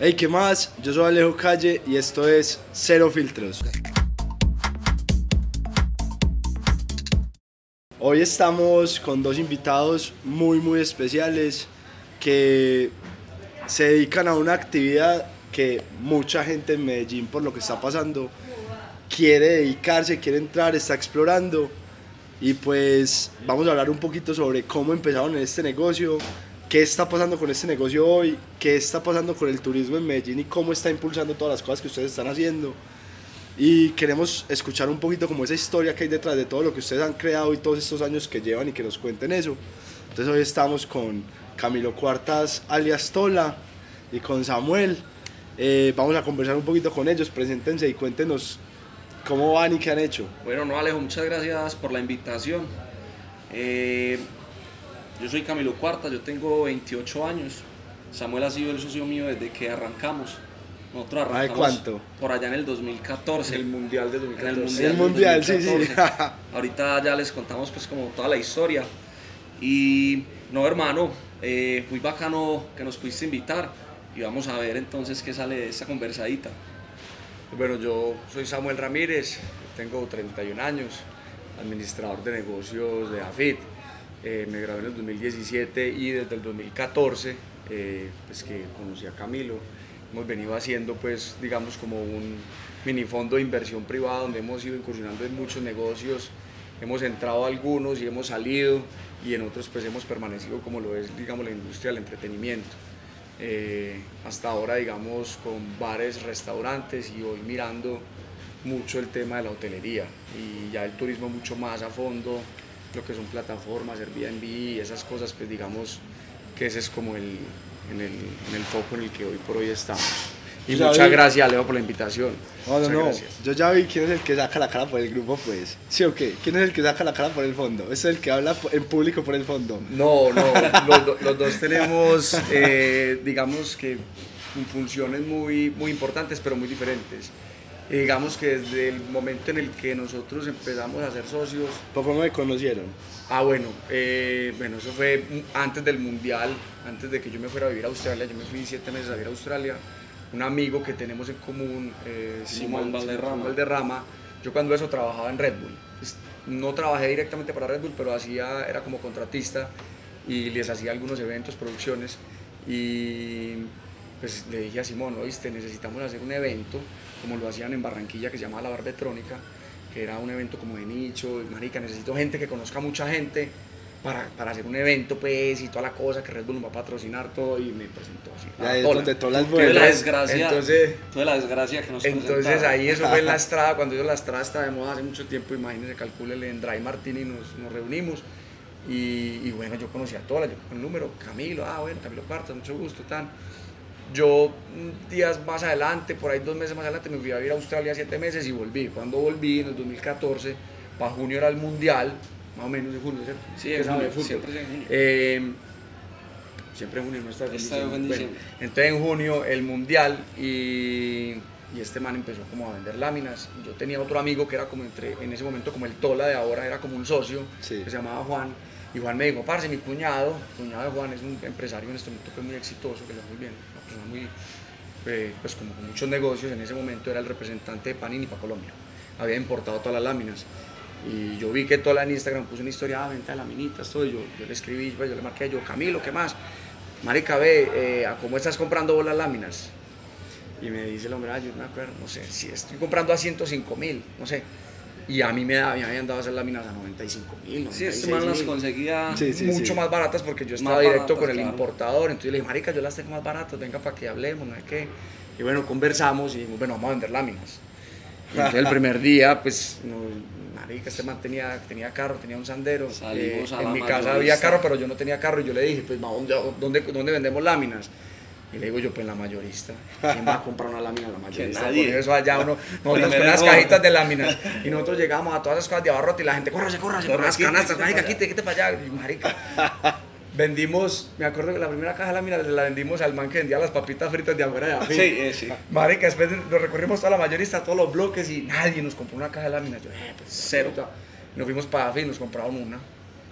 Hey, ¿qué más? Yo soy Alejo Calle y esto es Cero Filtros. Hoy estamos con dos invitados muy muy especiales que se dedican a una actividad que mucha gente en Medellín por lo que está pasando quiere dedicarse, quiere entrar, está explorando y pues vamos a hablar un poquito sobre cómo empezaron en este negocio, qué está pasando con este negocio hoy, qué está pasando con el turismo en Medellín y cómo está impulsando todas las cosas que ustedes están haciendo. Y queremos escuchar un poquito como esa historia que hay detrás de todo lo que ustedes han creado y todos estos años que llevan y que nos cuenten eso. Entonces hoy estamos con Camilo Cuartas alias Tola y con Samuel. Eh, vamos a conversar un poquito con ellos, preséntense y cuéntenos cómo van y qué han hecho. Bueno, no Alejo, muchas gracias por la invitación. Eh, yo soy Camilo Cuartas, yo tengo 28 años. Samuel ha sido el socio mío desde que arrancamos. Nosotros ¿Hace arrancamos cuánto? por allá en el 2014. El mundial de En 2014. el mundial, El sí, sí. 2014. Ahorita ya les contamos pues como toda la historia. Y no hermano, eh, muy bacano que nos pudiste invitar y vamos a ver entonces qué sale de esta conversadita. Bueno, yo soy Samuel Ramírez, tengo 31 años, administrador de negocios de AFIT. Eh, me gradué en el 2017 y desde el 2014, eh, pues que conocí a Camilo, hemos venido haciendo pues digamos como un mini fondo de inversión privada donde hemos ido incursionando en muchos negocios, hemos entrado a algunos y hemos salido y en otros pues hemos permanecido como lo es digamos la industria del entretenimiento. Eh, hasta ahora, digamos, con bares, restaurantes y hoy mirando mucho el tema de la hotelería y ya el turismo mucho más a fondo, lo que son plataformas, Airbnb y esas cosas, pues digamos que ese es como el, en, el, en el foco en el que hoy por hoy estamos. Y Ya muchas vi. gracias, Leo, por la invitación. No, no, no. gracias. Yo ya vi quién es el que saca la cara por el grupo, pues. ¿Sí o qué? ¿Quién es el que saca la cara por el fondo? ¿Es el que habla en público por el fondo? No, no, los, los dos tenemos, eh, digamos que funciones muy, muy importantes, pero muy diferentes. Y digamos que desde el momento en el que nosotros empezamos a ser socios, ¿Por cómo me conocieron? ah bueno, eh, bueno, eso fue antes del Mundial, antes de que yo me fuera a vivir a Australia, yo me fui siete meses a vivir a Australia, un amigo que tenemos en común, eh, Simón Valderrama. Simón Valderrama, yo cuando eso trabajaba en Red Bull, Pues, no trabajé directamente para Red Bull, pero hacía, era como contratista y les hacía algunos eventos, producciones y pues le dije a Simón, oíste, necesitamos hacer un evento como lo hacían en Barranquilla que se llamaba La Barbetrónica, que era un evento como de nicho, y marica, necesito gente que conozca mucha gente para, para hacer un evento pues y toda la cosa que Red Bull nos va a patrocinar todo y me presentó así. Ya a Tola. donde todas las de la desgracia, Entonces, tú de la desgracia que nos entonces ahí eso fue en la estrada, cuando yo la estrada estaba de moda hace mucho tiempo, imagínense, calcúlele en Dry Martini nos, nos reunimos y, y bueno, yo conocí a todas, yo con el número, Camilo, ah bueno, Camilo Cuartas, mucho gusto, tan. Yo mm, días más adelante, por ahí dos meses más adelante, me fui a vivir a Australia siete meses y volví. Cuando volví, en el 2014, para junio era el Mundial, más o menos en junio, ¿cierto? Sí, en junio, de fútbol. siempre en junio. Eh, siempre en junio no está. Bueno, entonces en junio el mundial y, y este man empezó como a vender láminas. Yo tenía otro amigo que era como entre, en ese momento como el Tola de ahora, era como un socio, Sí. que se llamaba Juan. Y Juan me dijo, parce, mi cuñado, el cuñado de Juan es un empresario en este momento que es muy exitoso, que le va muy bien, muy, eh, pues como con muchos negocios, en ese momento era el representante de Panini para Colombia. Había importado todas las láminas. Y yo vi que toda en Instagram puso una historia, ah, venta de laminitas, todo. yo, yo le escribí, pues, yo le marqué, yo, Camilo, ¿qué más? Marica, ve, eh, ¿a ¿cómo estás comprando vos las láminas? Y me dice el hombre, ah, yo no me no sé, si estoy comprando a 105 mil, no sé. Y a mí me, da- me habían dado esas láminas a 95 mil, Sí, este man las 96.000 conseguía. Sí, sí, mucho sí. más baratas porque yo Más estaba directo baratas, con el claro. importador. Entonces le dije, marica, yo las tengo más baratas, venga para que hablemos, no sé qué. Y bueno, conversamos y dijimos, bueno, vamos a vender láminas. Y entonces el primer día, pues, no, marica, este man tenía, tenía carro, tenía un sandero. Salimos a en la mi casa había carro, pero yo no tenía carro. Y yo le dije, pues, ¿a ¿dónde, dónde, dónde vendemos láminas? Y le digo yo, pues la mayorista. ¿Quién va a comprar una lámina la mayorista? nadie. Por eso allá uno, nosotros con unas cajitas de láminas. Y nosotros llegamos a todas esas cosas de abarrote y la gente, córrase, córrase, unas quite, canastas, allá. quite, quite para allá. Y marica, vendimos, me acuerdo que la primera caja de láminas la vendimos al man que vendía las papitas fritas de afuera de Afín. Sí, eh, sí. Marica, después nos recorrimos toda la mayorista, todos los bloques y nadie nos compró una caja de láminas. Yo, eh, pues Cero. Nos fuimos para Afín, nos compraron una.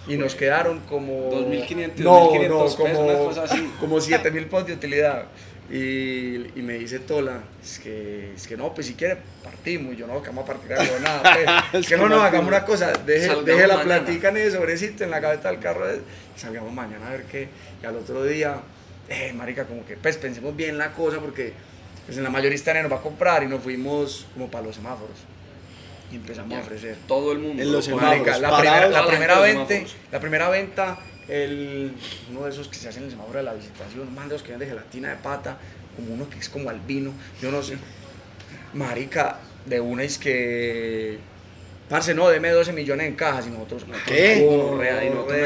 Y nos quedaron como... 2.500, no, 2.500 no, pesos, como, una cosa así. como 7.000 pesos de utilidad. Y, y me dice Tola, es que, es que no, pues si quiere partimos. Y yo no, que vamos a partir algo, nada. Pues. es que no, no, hagamos una cosa, deje, deje la platica en ese sobrecito en la cabeza del carro y salgamos mañana a ver qué. Y al otro día, eh, marica, como que, pues pensemos bien la cosa porque pues en la mayorista nos va a comprar y nos fuimos como para los semáforos y empezamos a ofrecer. Todo el mundo. En los semáforos. La, primera, la, primera venta, la primera venta, el, uno de esos que se hacen en el semáforo de la visitación, man de los que venden de gelatina de pata, como uno que es como albino, yo no sé. Marica, de una es que Parce, no, deme 12 millones en cajas y nosotros. ¿Qué?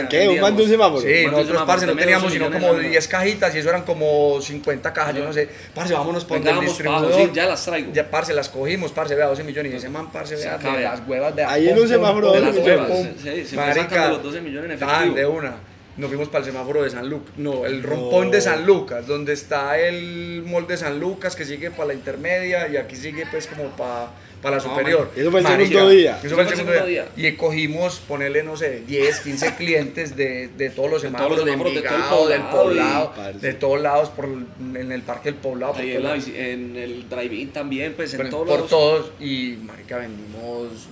¿Qué? ¿Un man de un semáforo? Sí, nosotros, parce, no teníamos sino como 10 cajitas y eso eran como 50 cajas, yo no sé. Parce, vámonos por el distribuidor. Sí, ya las traigo. Ya, parce, las cogimos, parce, vea, 12 millones. Y ese man, parce, vea, de las huevas de Ahí en un semáforo de las huevas. Sí, se Marica, los 12 millones en efectivo. de una nos fuimos para el semáforo de San Lucas, no, el rompón de San Lucas, donde está el molde de San Lucas que sigue para la intermedia y aquí sigue pues como para para la superior. eso fue el segundo día. Eso fue el segundo día. Y cogimos, ponerle, no sé, 10, 15 clientes de, de todos los semáforos de, Envigado, del Poblado, de todos lados, por, en el Parque del Poblado. Ahí en, la, en, el drive-in también, pues en todos Por todos. Y, marica, vendimos,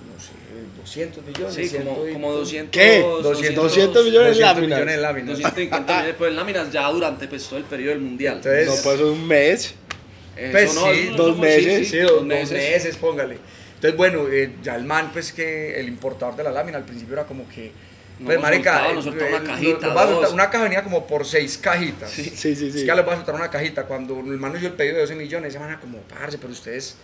200 millones. Sí, como, como 200. ¿Qué? 200, 200 millones de láminas. Millones de láminas. 250 millones pues, láminas ya durante pues, todo el periodo del mundial. Entonces, no, pues un mes. Pues sí, dos meses, sí, dos, meses. póngale. Entonces, bueno, eh, ya el man, pues que el importador de la lámina al principio era como que, pues, marica, nos soltaba, una cajita. una caja venía como por seis cajitas. Sí, sí, sí. Es que ya les va a soltar una cajita. Cuando el man dio el pedido de 12 millones, se van a como, parce, pero ustedes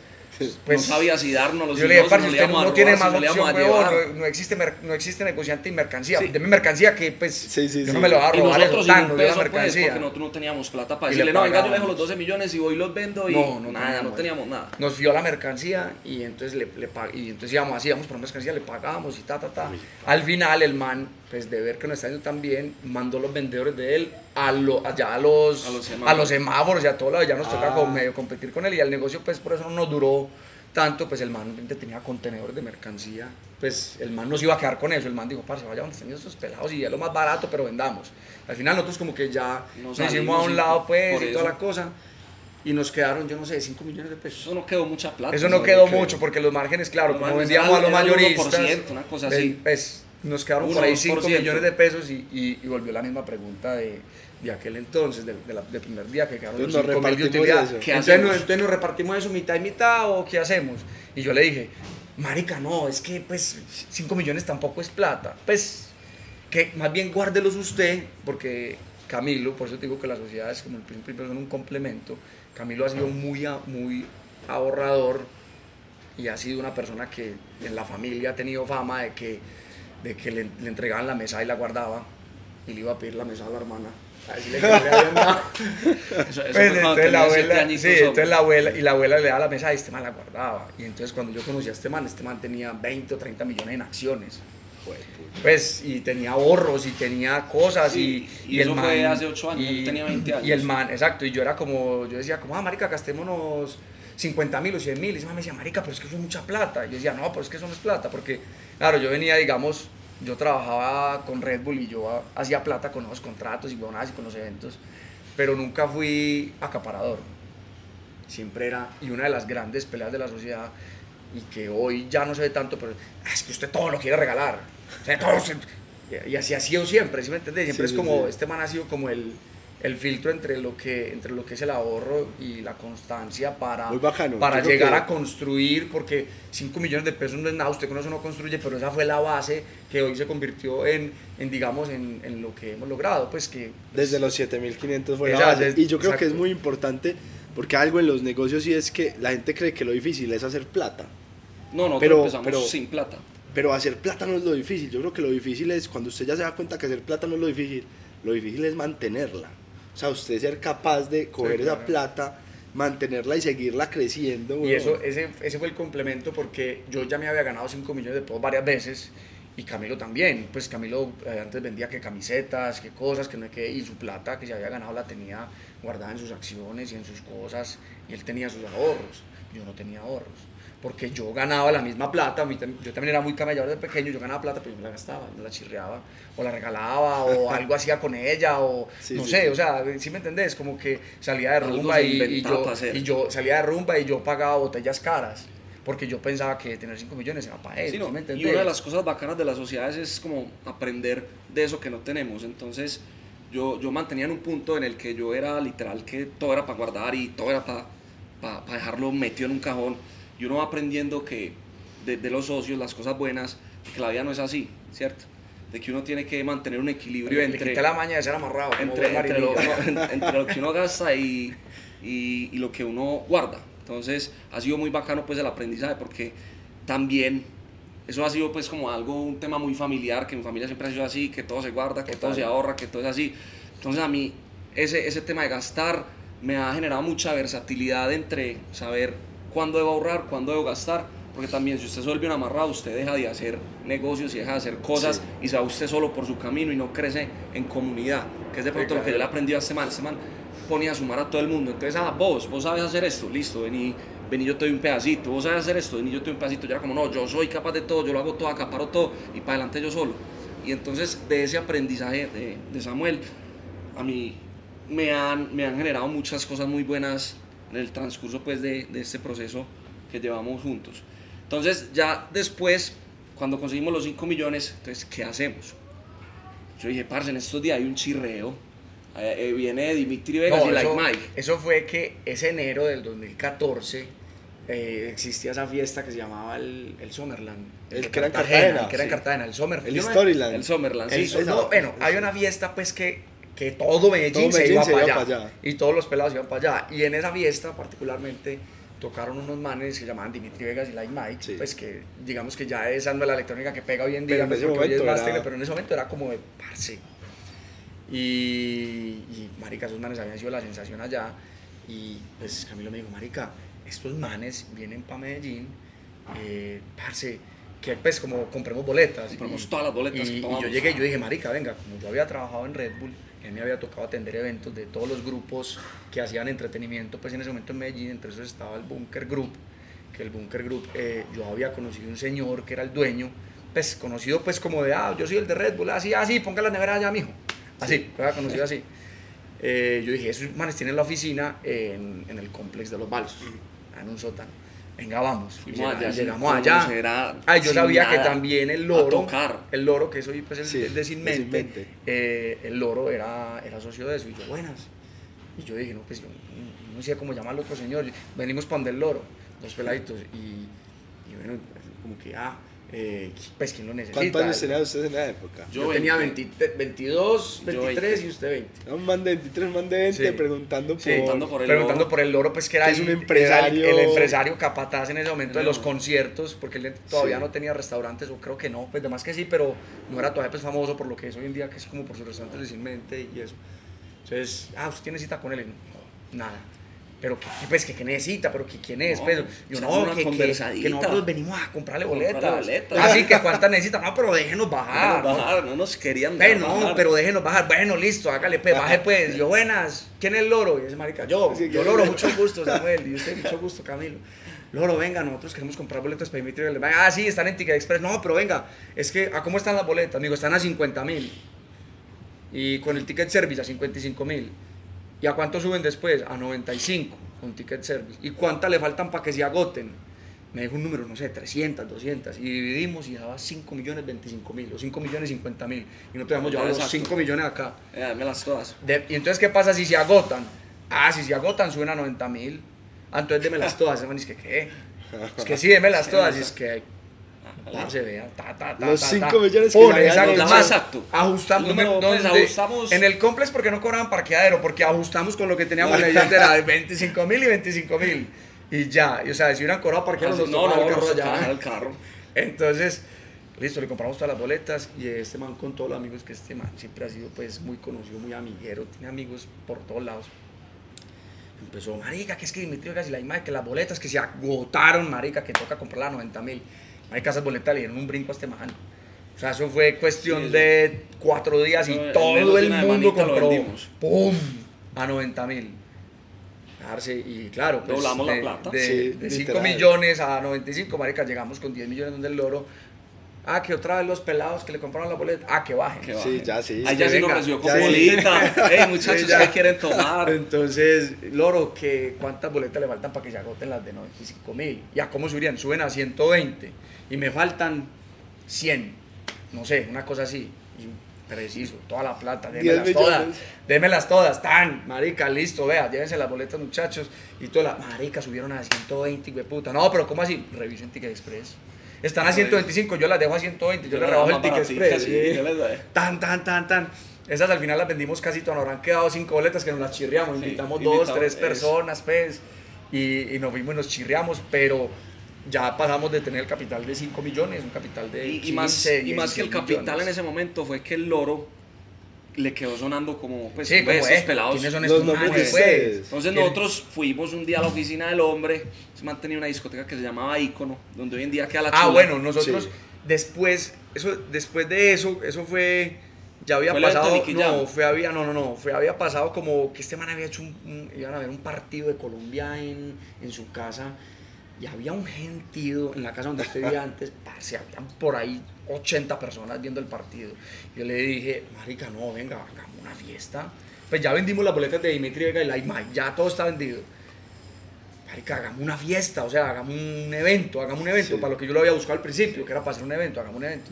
pues, no sabía si darnos los Yo le dije, parce, usted no, tiene más opción, huevón, no, existe, no existe negociante y mercancía. De mi mercancía que, pues, sí, sí, yo no me lo voy a robar y nosotros tan, peso, pues, mercancía. porque nosotros no teníamos plata para decirle, no, venga, yo le dejo los 12 millones y voy y los vendo y no, no nada, no teníamos nada. Nos fió la mercancía y entonces le, le y entonces íbamos así, íbamos por mercancía, le pagábamos y ta, ta, ta. Al final el man pues de ver que no está yendo tan bien, mandó los vendedores de él a lo, allá a los, a los, semáforos. a los semáforos y a todo lado, ya nos toca ah. medio competir con él y el negocio pues por eso no nos duró tanto, pues el man tenía contenedores de mercancía, pues el man nos iba a quedar con eso, el man dijo, parce, vaya donde estén esos pelados y es lo más barato, pero vendamos. Al final nosotros como que ya nos, hicimos a un lado pues y toda la cosa y nos quedaron, yo no sé, 5 millones de pesos. Eso no quedó mucha plata. Eso no quedó mucho porque los márgenes, claro, como vendíamos a los mayoristas, una cosa así. Pues, nos quedaron por ahí 5 millones de pesos y, y, volvió la misma pregunta de, de aquel entonces, del de, primer día que quedaron entonces los 5 mil de utilidad. Entonces, entonces, nos repartimos eso mitad y mitad o qué hacemos. Y yo le dije, marica, no, es que pues 5 millones tampoco es plata. Pues que más bien guárdelos usted, porque Camilo, por eso digo que las sociedades como el principio son un complemento, Camilo ha sido muy, muy ahorrador y ha sido una persona que en la familia ha tenido fama de que de que le, le, entregaban la mesa y la guardaba y le iba a pedir la mesa a la hermana. A decirle que le habían dado. eso, eso pues, entonces, la abuela, sí, entonces la abuela, y la abuela le daba la mesa y este man la guardaba. Y entonces cuando yo conocí a este man, este man tenía 20 o 30 millones en acciones. Pues, y tenía ahorros y tenía cosas y, y, eso el man, fue hace 8 años, y, tenía 20 años. Y el man, exacto, y yo era como, yo decía como, ah, marica, gastémonos 50 mil o 100 mil. Y ese man me decía, marica, pero es que eso es mucha plata. Y yo decía, no, pero es que eso no es plata, porque, claro, yo venía, digamos, yo trabajaba con Red Bull y yo hacía plata con los contratos y y con los eventos, pero nunca fui acaparador. Siempre era, y una de las grandes peleas de la sociedad, y que hoy ya no se ve tanto, pero ah, es que usted todo lo quiere regalar. O sea, todo y así ha sido siempre, ¿sí me entiendes? Siempre es como, este man ha sido como el, el filtro entre lo que entre lo que es el ahorro y la constancia para, para llegar a construir, porque 5 millones de pesos no es nada, usted con eso no construye, pero esa fue la base que hoy se convirtió en, en digamos, en, en, lo que hemos logrado. Pues que, pues Desde los 7.500 fue la base. y yo creo que es muy importante, porque algo en los negocios sí es que la gente cree que lo difícil es hacer plata. No, no, pero, empezamos pero, sin plata. Pero hacer plata no es lo difícil. Yo creo que lo difícil es cuando usted ya se da cuenta que hacer plata no es lo difícil, lo difícil es mantenerla. O sea, usted ser capaz de coger esa plata, mantenerla y seguirla creciendo. Y eso, ese, ese fue el complemento porque yo ya me había ganado 5 millones de pesos varias veces y Camilo también. Pues Camilo eh, antes vendía que camisetas, que cosas, que no hay que. Y su plata que se había ganado la tenía guardada en sus acciones y en sus cosas. Y él tenía sus ahorros. Yo no tenía ahorros. Porque yo ganaba la misma plata, yo también era muy camellador de pequeño, yo ganaba plata, pero yo me la gastaba, me la chirreaba, o la regalaba, o algo hacía con ella, o Sí, no sí, sé, sí. o sea, ¿sí me entendés? Como que salía de rumba y, y yo, para y yo salía de rumba y yo pagaba botellas caras, porque yo pensaba que tener 5 millones era para él, Sí, no, ¿sí me y entendés? una de las cosas bacanas de las sociedades es como aprender de eso que no tenemos. Entonces, yo, yo mantenía en un punto en el que yo era literal que todo era para guardar y todo era para dejarlo metido en un cajón. Y uno va aprendiendo que de, de los socios, las cosas buenas, que la vida no es así, ¿cierto? De que uno tiene que mantener un equilibrio Le entre la maña de ser amarrado, entre, entre, lo, entre lo que uno gasta y, y, y lo que uno guarda. Entonces ha sido muy bacano pues el aprendizaje porque también eso ha sido pues como algo, un tema muy familiar, que mi familia siempre ha sido así, que todo se guarda, que todo Total. se ahorra, que todo es así. Entonces a mí ese, ese tema de gastar me ha generado mucha versatilidad entre saber cuándo debo ahorrar, cuándo debo gastar, porque también si usted se vuelve un amarrado, usted deja de hacer negocios y deja de hacer cosas Sí. y se va usted solo por su camino y no crece en comunidad, que es de pronto lo que yo le he aprendido a este man. Este man pone a sumar a todo el mundo. Entonces, ah, vos, vos sabes hacer esto, listo, vení, vení, yo te doy un pedacito. Vos sabes hacer esto, vení, yo te doy un pedacito. Yo era como, no, yo soy capaz de todo, yo lo hago todo, acaparo todo y para adelante yo solo. Y entonces, de ese aprendizaje de, de Samuel, a mí me han, me han generado muchas cosas muy buenas en el transcurso pues, de, de este proceso que llevamos juntos. Entonces, ya después, cuando conseguimos los 5 millones, entonces, ¿qué hacemos? Yo dije, parce, en estos días hay un chirreo. Eh, eh, viene Dimitri Vegas No, y Like eso, Mike. eso fue que ese enero del 2014 eh, existía esa fiesta que se llamaba el, el Summerland. El de que era en Cartagena, Que era en sí. Cartagena, el Summerland. El Storyland. El Summerland, el- sí. no, bueno, hay una fiesta pues que, que todo Medellín, Todo se, Medellín iba, se para, iba allá, para allá. Y todos los pelados iban para allá. Y en esa fiesta particularmente tocaron unos manes que se llamaban Dimitri Vegas y Like Mike, Sí. pues que digamos que ya esa no es la electrónica que pega hoy en Pero día, en pues, ese es momento más era- tele, pero en ese momento era como de parce. Y, y marica, esos manes habían sido la sensación allá. Y pues Camilo me dijo, marica, estos manes vienen para Medellín, eh, parce, que pues como compremos boletas. Compremos Y- todas las boletas Y, que y yo llegué y yo dije, marica, venga, como yo había trabajado en Red Bull, él me había tocado atender eventos de todos los grupos que hacían entretenimiento, pues en ese momento en Medellín, entre esos estaba el Bunker Group, que el Bunker Group, eh, yo había conocido un señor que era el dueño, pues conocido pues como de, ah, yo soy el de Red Bull, así, así, ponga la nevera allá, mijo. Así, lo había conocido así. Eh, yo dije, esos manes tienen la oficina en, en el complex de los Balsos, en un sótano. Venga, vamos. Y Fuimos llega- allá y llegamos allá. conocer a- Ah, yo sabía que también el loro, el loro, que soy pues el, Sí, el de Sin Mente, Sin Mente. eh, el loro era, era socio de eso. Y yo, buenas. Y yo dije, no, pues yo no, no sé cómo llamar al otro señor. Venimos para donde el loro, dos peladitos. Y, y bueno, como que, ah, eh, pues quién lo necesita. ¿Cuántos años tenía usted en la época? Yo, Yo tenía 20. 20 22, Yo 23 y 20. usted 20. Un man de 23, un man de 20 Sí. preguntando por... Sí, Preguntando por el preguntando loro. por el loro, pues que era, Que es el, un empresario- el, el empresario capataz en ese momento de los No. conciertos, porque él todavía Sí. no tenía restaurantes, o creo que no, pues demás que sí, pero no era todavía pues, famoso por lo que es hoy en día, que es como por sus restaurantes de sin mente y eso. Entonces, ah, ¿usted tiene cita con él? Y no, nada. Pero que, pues que, que necesita, pero que quién es, No, pues yo no, que, que, que nosotros venimos a comprarle Comprarle boletas. boletas. Así que cuántas necesita, no, pero déjenos bajar. Déjenos ¿no? bajar, no nos querían dejar no, bajar. pero déjenos bajar. Bueno, listo, hágale, pues, baje pues. Yo, buenas. ¿Quién es el loro? Y ese marica, yo. Sí, yo, loro, mucho gusto, Samuel. Y usted, mucho gusto, Camilo. Loro, venga, nosotros queremos comprar boletos para Dimitri. Ah, sí, están en Ticket Express. No, pero venga, es que, ¿a cómo están las boletas? Amigo, están a 50 mil. Y con el Ticket Service a 55 mil. ¿Y a cuánto suben después? A 95 con Ticket Service. ¿Y cuántas le faltan para que se agoten? Me dijo un número, no sé, 300, 200. Y dividimos y daba 5 millones 25 mil o 5 millones 50 mil. Y no te vamos a llevar los Exacto. 5 millones acá. Eh, dámelas todas. De- y entonces, ¿qué pasa si se agotan? Ah, si se agotan, suben a 90 mil. Ah, entonces démelas todas. Man dice que, ¿qué? Es que sí, démelas todas. Y es que, parce, vea, ta, ta, ta, Los ta, cinco ta. millones que habían exacto, hecho. más, Exacto. Ajustamos, número, ¿dónde? ajustamos- En el complex, porque no cobraban parqueadero? Porque ajustamos con lo que teníamos en la era de 25 mil y 25 mil. Y ya, y, o sea, si hubieran cobrado parqueadero, nos no, tocaba no, el carro tocaba el carro. Entonces, listo, le compramos todas las boletas y este man con todos los amigos que este man siempre ha sido pues muy conocido, muy amiguero, tiene amigos por todos lados. Empezó, marica, que es que Dimitri y la imagen, que las boletas que se agotaron, marica, que toca comprarlas a 90 mil. Marica, esas boletas le dieron un brinco a este man. O sea, eso fue cuestión Sí, de cuatro días y en todo el mundo compró. ¡Pum! A 90 mil. Y claro, pues, Doblamos la de, plata. De, Sí, de 5 literal. millones a 95, marica, llegamos con 10 millones del loro. Ah, que otra vez los pelados que le compraron la boleta. Ah, que bajen. Que Sí, bajen. ya sí. Ahí ya sí nos ya con sí. bolita. Ey, muchachos, Sí, ya. ¿qué quieren tomar? Entonces, Loro, que ¿cuántas boletas le faltan para que se agoten las de 95 mil? ¿Ya cómo subirían? Suben a 120 y me faltan 100, no sé, una cosa así. Y preciso, toda la plata, 10 démelas todas, démelas todas, tan, marica, listo, vea, llévense las boletas muchachos. Y toda la, marica, subieron a 120, güey, puta. No, pero ¿cómo así? Revisen Ticket Express. Están a 125, yo las dejo a 120, yo, Yo le las rebajo el Ticket Express. sí, les. Tan, tan, tan, tan. Esas al final las vendimos casi todas, nos habrán quedado cinco boletas que nos las chirriamos. Sí, Invitamos invitamos, dos, tres eso. personas, pues, y, y nos fuimos y nos chirriamos, pero ya pasamos de tener el capital de 5 millones, un capital de Y, 15, y más, y más que el 16 capital millones. en ese momento fue que el loro le quedó sonando como, pues, Sí, como, estos eh, pelados. ¿quiénes son estos nombres ustedes. pues? Entonces ¿Quién- nosotros fuimos un día a la oficina del hombre, se mantenía una discoteca que se llamaba Icono, donde hoy en día queda la Ah, Chula. bueno, nosotros Sí. después, eso, después de eso, eso fue, ya había Fue pasado, no, fue, había, no, no, no, fue, había pasado como que este man había hecho un, un- iban a ver un partido de Colombia en, en su casa y había un gentío en la casa donde vivía antes, parce, habían por ahí 80 personas viendo el partido. Yo le dije, marica, no, venga, hagamos una fiesta. Pues ya vendimos las boletas de Dimitri Vega y la Imai, ya todo está vendido. Marica, hagamos una fiesta, o sea, hagamos un evento, hagamos un evento, Sí. para lo que yo lo había buscado al principio, que era para hacer un evento, hagamos un evento.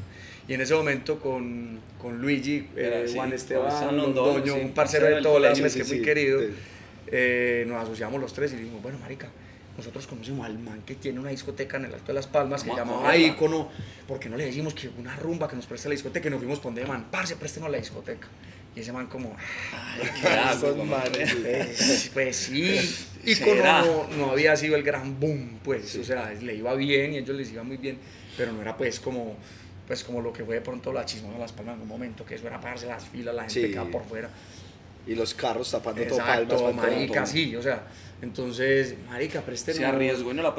Y en ese momento con, con Luigi, Era, eh, sí, Juan Esteban, Londoño, sí, un parcero de mes sí, que muy querido, eh, nos asociamos los tres y dijimos, bueno, marica, nosotros conocemos al man que tiene una discoteca en el Alto de las Palmas que se llamaba. Icono, porque no le decimos que una rumba que nos preste la discoteca y nos fuimos por donde man, parce, préstenos la discoteca. Y ese man como, Ay, qué asco, como- manes. pues, pues sí, ¿Será? no, no había sido el gran boom, pues, o sea, le iba bien y a ellos les iba muy bien, pero no era pues como, pues como lo que fue de pronto la chismosa de Las Palmas en un momento, que eso era pagarse las filas, la gente Sí. quedaba por fuera. Y los carros tapando todo Exacto, palmas. todo. marica, sí, o sea, entonces, marica, préstenos. Se arriesgó y no la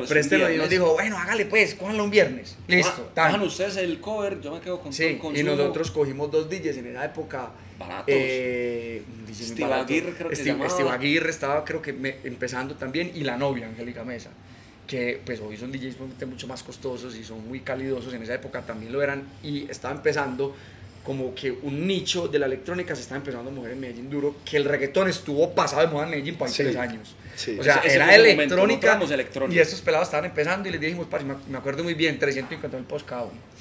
y nos dijo, bueno, hágale pues, cójanlo un viernes, listo, Ah. Bajan ustedes el cover, yo me quedo con todo Sí, y nosotros cogimos dos DJs en esa época. Baratos. Eh, un DJ Steve barato. Aguirre creo que Steve, Aguirre estaba creo que me- empezando también y la novia, Angélica Mesa. Que pues hoy son DJs mucho más costosos y son muy calidosos. En esa época también lo eran y estaba empezando como que un nicho de la electrónica se estaba empezando a mover en Medellín duro, que el reggaetón estuvo pasado de moda en Medellín por ahí Sí, tres años. Sí. O sea, Ese- era momento, electrónica, y estos pelados estaban empezando y les dijimos, parce, me acuerdo muy bien, 350 mil post cada uno.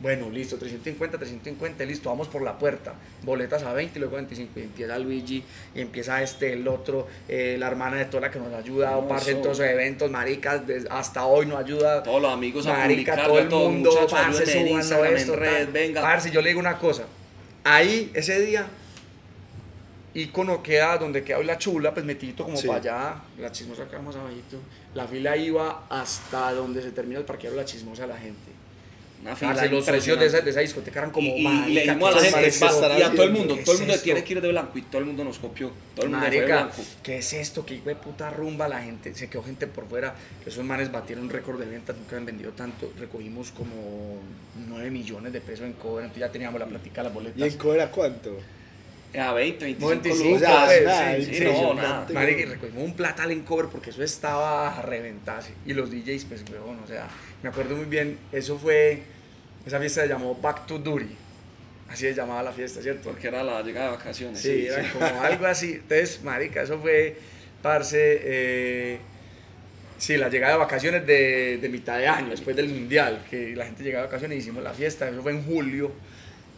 Bueno, listo, 350, 350, listo, vamos por la puerta. Boletas a 20 y luego 25. Y empieza Luigi, y empieza este, el otro, eh, la hermana de Tola que nos ayuda, No, o parce en los eventos, maricas, hasta hoy nos ayuda. Todos los amigos Marica, todo el mundo, parce, en red, venga. Parce, yo le digo una cosa. Ahí, ese día, Icono queda donde queda hoy la chula, pues metidito como Sí. para allá, la chismosa queda más abajito. La fila iba hasta donde se termina el parqueadero la chismosa la gente. Una fila Parce, los socios de esa, de esa discoteca eran como y, y- y marica, le dijimos a ¿qué la gente, esto? y a todo el mundo, ¿Qué todo el es mundo esto? tiene que ir de blanco y todo el mundo nos copió. Todo el mundo fue de Marica, blanco. ¿qué es esto? ¿Qué hijo de puta rumba? La gente, se quedó gente por fuera. Esos manes batieron récord de ventas, nunca habían vendido tanto. Recogimos como 9 millones de pesos en cover, entonces ya teníamos la plática de las ¿Y boletas. en Cobra cuánto? A 20, 25 25, O sea, lucas. sí, sí, sí, no, nada. Marica, y recogimos un platal en cover porque eso estaba a reventarse. Y los DJs, pues, huevón, o sea, me acuerdo muy bien, eso fue, esa fiesta se llamó Back to Duty. Así se llamaba la fiesta, ¿cierto? Porque era la llegada de vacaciones. Sí, era como algo así. Entonces, marica, eso fue, parce, eh, sí, la llegada de vacaciones de, de mitad de año, después del mundial, que la gente llegaba de vacaciones y hicimos la fiesta, eso fue en julio.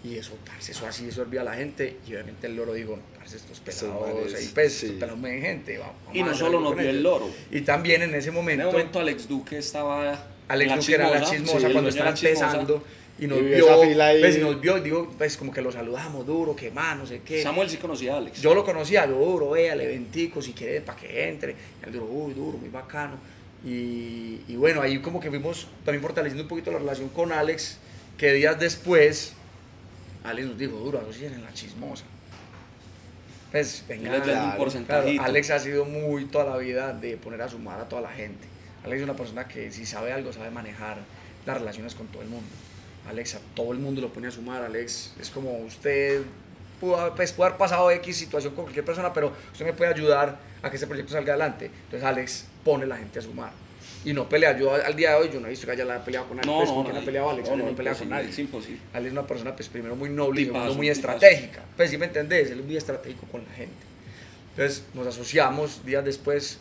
Y eso, parce, eso así, eso hervía a la gente. Y obviamente el loro dijo, parce, estos pelados, ahí pues, sí. estos pelados muy gente. vamos Y no solo nos vio el ellos". loro. Y también en ese En momento, ese momento Alex Duque estaba... Alex Duque era la chismosa sí, cuando estaba empezando. Y nos Y vio pues, y nos vio, digo, pues como que lo saludamos duro, que más, no sé qué. Samuel sí conocía a Alex. Yo lo conocía, yo duro, vea, le eventico, si quiere, para que entre. Y él duro, uy, duro, muy bacano. Y, y bueno, ahí como que fuimos también fortaleciendo un poquito la relación con Alex, que días después, Alex nos dijo, duro, asocien en la chismosa. Pues, venga, claro, claro. Alex ha sido muy toda la vida de poner a sumar a toda la gente. Alex es una persona que si sabe algo, sabe manejar las relaciones con todo el mundo. Alex a todo el mundo lo pone a sumar. Alex es como usted pudo, pues, pudo haber pasado X situación con cualquier persona, pero usted me puede ayudar a que ese proyecto salga adelante. Entonces Alex pone la gente a sumar. Y no pelea. Yo al día de hoy, yo no he visto que haya peleado con Alex. No, pues, no, ¿con quién no, ha peleado Alex? no, Alex no, no pelea con nadie. es imposible. Alex es una persona, pues primero muy noble y segundo, muy tipazo. estratégica. Pues sí me entendés, él es muy estratégico con la gente. Entonces nos asociamos días después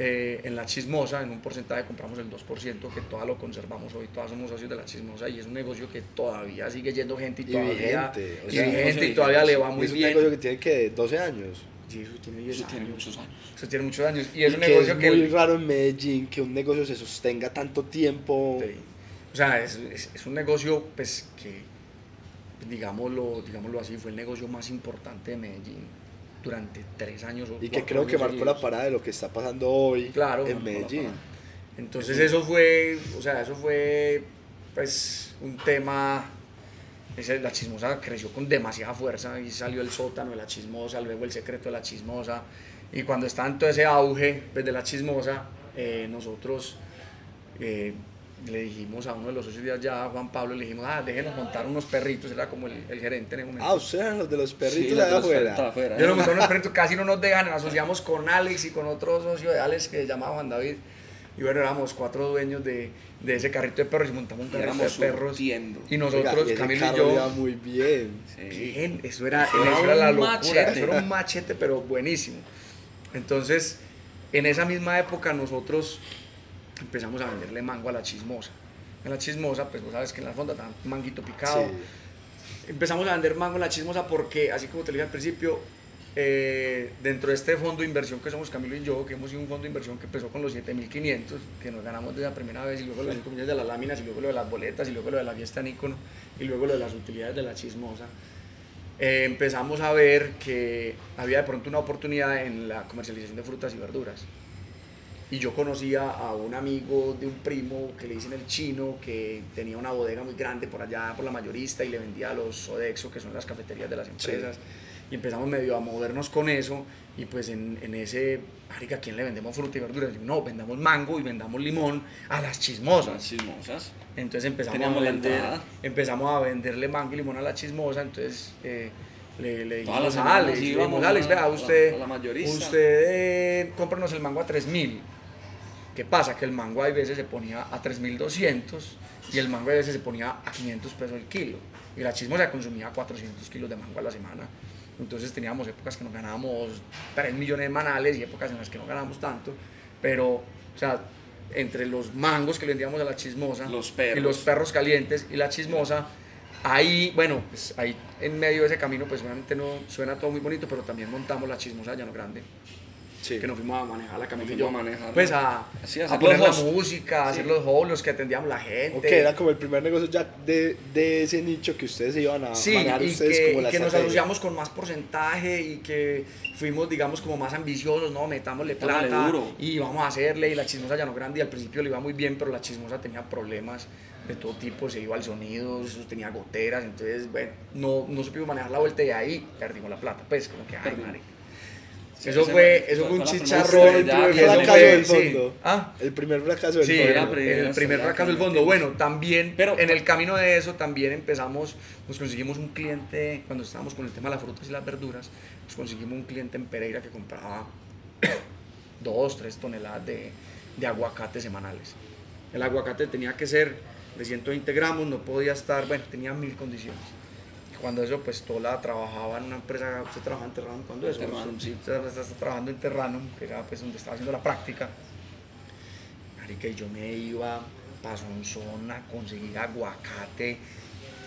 eh, en la chismosa, en un porcentaje compramos el 2%, que toda lo conservamos hoy, todas somos socios de la chismosa y es un negocio que todavía sigue yendo gente y Y todavía, vigente, o y sea, vigente, no sé, y todavía le va Y muy es un bien. negocio que tiene que 12 años. Sí, eso tiene 10 Eso tiene años. muchos años. Eso tiene muchos años. Y Y es un que negocio es que... muy raro en Medellín que un negocio se sostenga tanto tiempo. Sí. O sea, es, es- es un negocio, pues, que, digámoslo, digámoslo así, fue el negocio más importante de Medellín durante tres años. o Y que creo que marcó seguidos. la parada de lo que está pasando hoy Claro, en Medellín. Entonces eso fue, o sea, eso fue, pues, un tema... ese- la chismosa creció con demasiada fuerza y salió el sótano de la chismosa, luego el secreto de la chismosa. Y cuando está en todo ese auge pues, de la chismosa, eh, nosotros eh, le dijimos a uno de los socios de allá, Juan Pablo, le dijimos, ah, déjenos montar unos perritos, era como el, el gerente en ese momento. Ah, ustedes eran los de los perritos Sí, de los allá de los perritos afuera. afuera. Yo nos montamos unos perritos, casi no nos dejan, nos asociamos con Alex y con otro socio de Alex que se llamaba Juan David. Y bueno, éramos cuatro dueños de, de ese carrito de perros y montamos un carrito de perros. surtiendo. Y Oiga, nosotros, y Camilo y carro iba yo, muy bien. Bien, eso era, Eso eso era era la locura, machete. eso era un machete, pero buenísimo. Entonces, en esa misma época nosotros empezamos a venderle mango a la chismosa. En la chismosa, pues vos sabes que en la fonda está manguito picado. Sí. Empezamos a vender mango en la chismosa porque, así como te lo dije al principio, eh, dentro de este fondo de inversión que somos Camilo y yo, que hemos sido un fondo de inversión que empezó con los 7500, que nos ganamos de la primera vez, y luego los 5 millones de las láminas, y luego lo de las boletas, y luego lo de la fiesta en Icono, y luego lo de las utilidades de la chismosa. eh, empezamos a ver que había de pronto una oportunidad en la comercialización de frutas y verduras. Y yo conocía a un amigo de un primo que le dicen el chino, que tenía una bodega muy grande por allá, por la mayorista, y le vendía a los Sodexo, que son las cafeterías de las empresas. Y empezamos medio a movernos con eso. Y pues en, en ese, marica, ¿a quién le vendemos fruta y verduras? Y, no, vendamos mango y vendamos limón a las chismosas. Las chismosas. Entonces empezamos Teníamos a, la vender, empezamos a venderle mango y limón a la chismosa. Entonces eh, le, le dijimos a Alex, le dijimos, Alex, a- vea, a la- usted, a la mayorista. usted eh, cómpranos el mango a 3000. ¿Qué pasa? Que el mango hay veces se ponía a 3200 y el mango hay veces se ponía a 500 pesos el kilo. Y la chismosa consumía 400 kilos de mango a la semana. Entonces teníamos épocas que nos ganábamos 3 millones de manales y épocas en las que no ganábamos tanto. Pero, o sea, entre los mangos que le vendíamos a la chismosa Los perros. y los perros calientes y la chismosa, ahí, bueno, pues ahí en medio de ese camino, pues obviamente no suena todo muy bonito, pero también montamos la chismosa Llano Grande Sí. que nos fuimos a manejar la camioneta. manejar, Pues a, Sí, a poner la música, a hacer los hosts, los que atendíamos la gente. Ok, era como el primer negocio ya de, de ese nicho que ustedes iban a Sí, manejar y ustedes que, como y la que nos asociamos con más porcentaje y que fuimos, digamos, como más ambiciosos, ¿no? Metámosle plata duro. y vamos a hacerle. Y la chismosa ya no grande y al principio le iba muy bien, pero la chismosa tenía problemas de todo tipo, se iba al sonido, eso tenía goteras, entonces, bueno, no, no supimos manejar la vuelta y ahí perdimos la plata, pues, como que, ay, marica. Sí, Eso fue, eso fue fue un chicharrón. estrella, El eso fracaso del sí. fondo. Ah, El primer fracaso del Sí, fondo. era el, primera el primer fracaso del fondo. Bueno, también Pero- en el camino de eso también empezamos, nos conseguimos un cliente, cuando estábamos con el tema de las frutas y las verduras, nos conseguimos un cliente en Pereira que compraba dos, tres toneladas de, de aguacate semanales. El aguacate tenía que ser de 120 gramos, no podía estar, bueno, tenía mil condiciones. Cuando eso, pues Tola trabajaba en una empresa, usted trabajaba en Terrano, ¿cuándo eso? Terrano, sí. Usted está, trabajando en Terrano, que era pues donde estaba haciendo la práctica. Marica, y yo me iba para Sonsón a conseguir aguacate.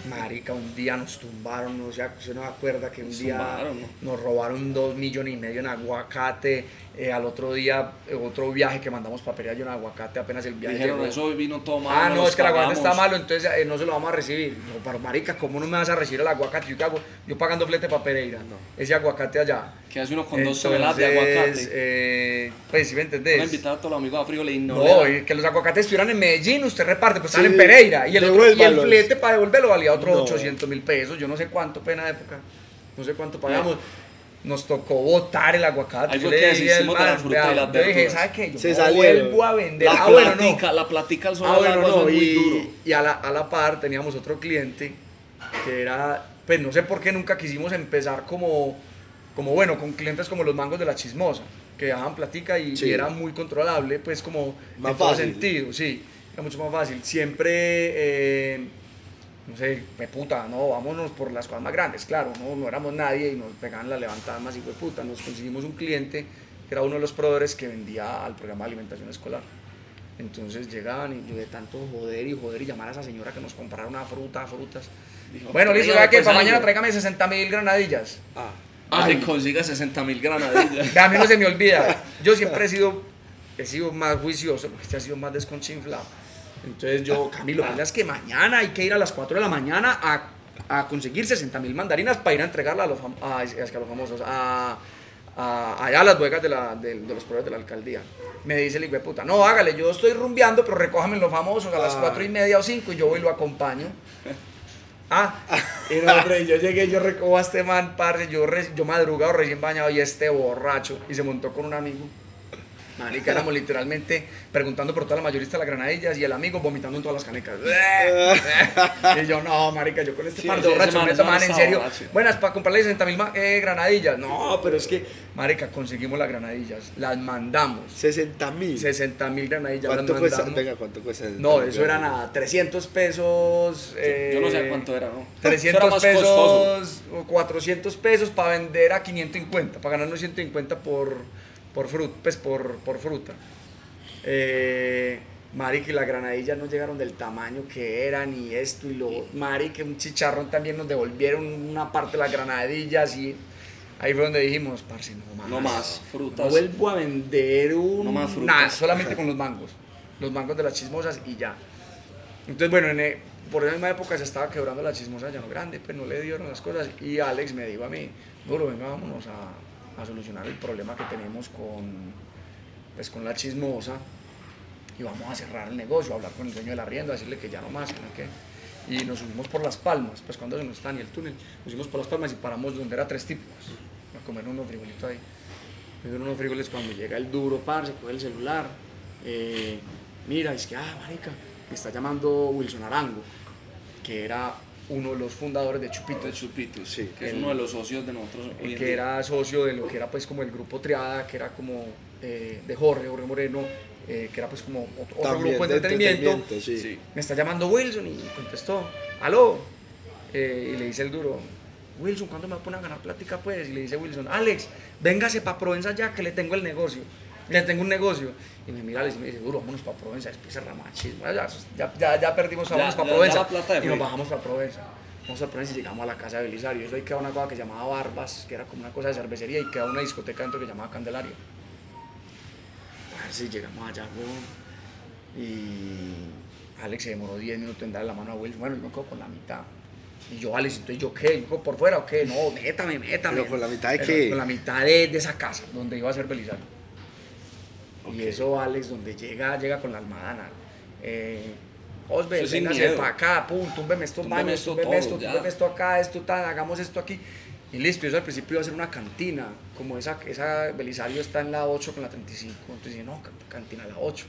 Marica, un día nos tumbaron, no sé, usted no acuerda que un Nos día tumbaron, ¿no? nos robaron dos millones y medio en aguacate. Eh, al otro día, eh, otro viaje que mandamos para Pereira en aguacate, apenas el viaje Dijeron, llegó. eso vino todo mal. Ah, no, es que el aguacate está pagamos". malo, entonces eh, no se lo vamos a recibir. No, pero marica, ¿cómo no me vas a recibir el aguacate? ¿Yo qué hago? Yo pagando flete para Pereira. Ese aguacate allá. Que hace uno con dos toneladas de aguacate. eh, pues sí me Van a entendés. invitar a todos los amigos a y no, No, le dan. y que los aguacates estuvieran en Medellín, usted reparte, pues están Sí, en Pereira. Y el, otro- y el flete para devolverlo valía otros No. 800 mil pesos. Yo no sé cuánto pena de época. No sé cuánto pagamos. Nos tocó botar el aguacate. Ahí Yo le que de la fruta y vea, las Yo dije, verduras. ¿sabe qué? Yo Se no vuelvo a vender. La ah, bueno, no. platica, la platica al sol Ah, bueno, no, muy y, duro. y a, la, a la par teníamos otro cliente que era pues no sé por qué nunca quisimos empezar como, como bueno, con clientes como los mangos de la chismosa, que daban platica y, Sí. y era muy controlable, pues como Más en todo sentido, sí, era mucho más fácil. Siempre, eh, no sé, fue puta, no, vámonos por las cosas más grandes, claro, no, no éramos nadie y nos pegaban la levantada más y fue puta, nos conseguimos un cliente que era uno de los proveedores que vendía al programa de alimentación escolar. Entonces llegaban y yo de tanto joder y joder y llamar a esa señora que nos comprara una fruta, frutas. Dijo, bueno, listo, "Tráigame ya que pues para algo". mañana tráigame 60 mil granadillas. Ah, Ah, se consiga 60 mil granadillas. A mí no se me olvida. Yo siempre he sido, he sido más juicioso, porque este ha sido más desconchinflado. Entonces yo, Camilo, es que mañana hay que ir a las 4 de la mañana a, a conseguir 60 mil mandarinas para ir a entregarla a los, a, a los famosos, a, a- allá a las bodegas de, la, de, de los proveedores de la alcaldía. Me dice el hijo de puta, no, hágale, yo estoy rumbeando, pero recójame los famosos a las Ah. 4 y media o 5 y yo voy y lo acompaño. Ah, y no, hombre, yo llegué, yo recojo a este man, parce, yo, re- yo madrugado recién bañado y este borracho, y se montó con un amigo. Marica, éramos literalmente preguntando por toda la mayorista de las granadillas y el amigo vomitando en todas las canecas. y yo, no, marica, yo con este Sí, par de borrachos man- man toman en serio. borracho. Buenas, para comprarle 60 mil granadillas. No, pero es que, marica, conseguimos las granadillas, las mandamos. 60 mil. 60 mil granadillas las ¿Cuánto cuesta? mandamos. Venga, ¿cuánto cuesta? 60 No, eso eran a 300 pesos. eh, Yo no sé cuánto era, ¿no? Eso era 300 más costoso. pesos o 400 pesos para vender a 550, para ganarnos 150 por, por, frut, pues por, por fruta. Eh, Mari, que las granadillas no llegaron del tamaño que eran y esto y lo. Mari, que un chicharrón también nos devolvieron una parte de las granadillas y ahí fue donde dijimos, parce, no más. No más frutas. No vuelvo a vender un. No más frutas. Nada, solamente con los mangos. Los mangos de las chismosas y ya. Entonces, bueno, en e- por esa misma época se estaba quebrando la chismosa de Llano Grande, pues no le dieron las cosas. Y Alex me dijo a mí, duro, venga, vámonos a, a solucionar el problema que tenemos con, pues, con la chismosa. Y vamos a cerrar el negocio, a hablar con el dueño de la rienda, decirle que ya no más, que no que. Y nos subimos por las palmas, pues cuando se nos está ni el túnel, nos subimos por las palmas y paramos donde era tres tipos, a comer unos frijolitos ahí. Me dieron unos frijoles cuando llega el duro, parce, coge el celular. eh, mira, es que, ah, marica, me está llamando Wilson Arango, que era uno de los fundadores de Chupito. de Chupitos, Sí. que es uno de los socios de nosotros hoy en que día. era socio de lo que era pues como el grupo Triada, que era como eh, de Jorge, Jorge Moreno, eh, que era pues como otro, grupo de entretenimiento. entretenimiento, sí. Sí. Me está llamando Wilson y contestó, aló. Eh, y le dice el duro, Wilson, ¿cuándo me va a poner a ganar plática pues? Y le dice Wilson, Alex, véngase para Provenza ya que le tengo el negocio. Le tengo un negocio. Y me mira Alex y me dice, duro, vámonos para Provenza, después cerramos machismo. Ya, ya, ya, ya perdimos, vámonos para Provenza. la plata de y nos bajamos para Provenza. Vamos a Provenza y llegamos a la casa de Belisario. Eso ahí queda una cosa que se llamaba Barbas, que era como una cosa de cervecería, y queda una discoteca dentro que se llamaba Candelaria. Parce, llegamos allá, weón. Y Alex se demoró 10 minutos en darle la mano a Wilson. Bueno, yo me quedo con la mitad. Y yo, Alex, entonces yo qué, yo por fuera o qué, no, métame, métame. ¿Pero con la mitad de Pero qué? Con la mitad de, de esa casa, donde iba a ser Belisario. Y eso, Alex, donde llega, llega con la almadana. Eh, sin véngase para acá, pum, túmbeme estos Túmbeme baños, esto túmbeme todo, esto, túmbeme esto acá, esto tal, hagamos esto aquí. Y listo, eso al principio iba a ser una cantina, como esa, esa Belisario está en la 8 con la 35. Entonces dije, no, can- cantina a la 8.